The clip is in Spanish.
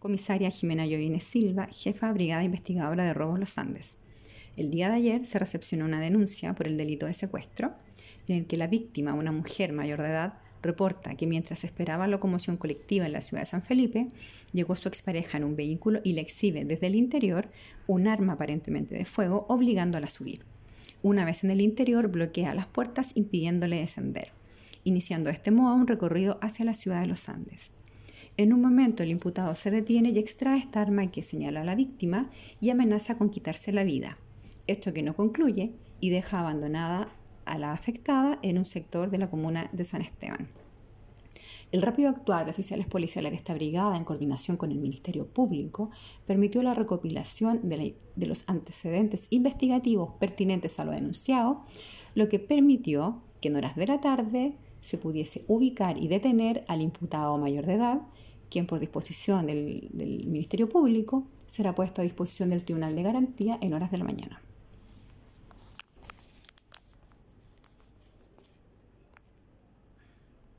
Comisaria Jimena Llovines Silva, jefa Brigada Investigadora de Robos Los Andes. El día de ayer se recepcionó una denuncia por el delito de secuestro, en el que la víctima, una mujer mayor de edad, reporta que mientras esperaba locomoción colectiva en la ciudad de San Felipe, llegó su expareja en un vehículo y le exhibe desde el interior un arma aparentemente de fuego, obligándola a subir. Una vez en el interior, bloquea las puertas impidiéndole descender, iniciando de este modo un recorrido hacia la ciudad de los Andes. En un momento el imputado se detiene y extrae esta arma que señala a la víctima y amenaza con quitarse la vida, esto que no concluye y deja abandonada a la afectada en un sector de la comuna de San Esteban. El rápido actuar de oficiales policiales de esta brigada en coordinación con el Ministerio Público permitió la recopilación de, los antecedentes investigativos pertinentes a lo denunciado, lo que permitió que en horas de la tarde se pudiese ubicar y detener al imputado mayor de edad, quien por disposición del, del Ministerio Público será puesto a disposición del Tribunal de Garantía en horas de la mañana.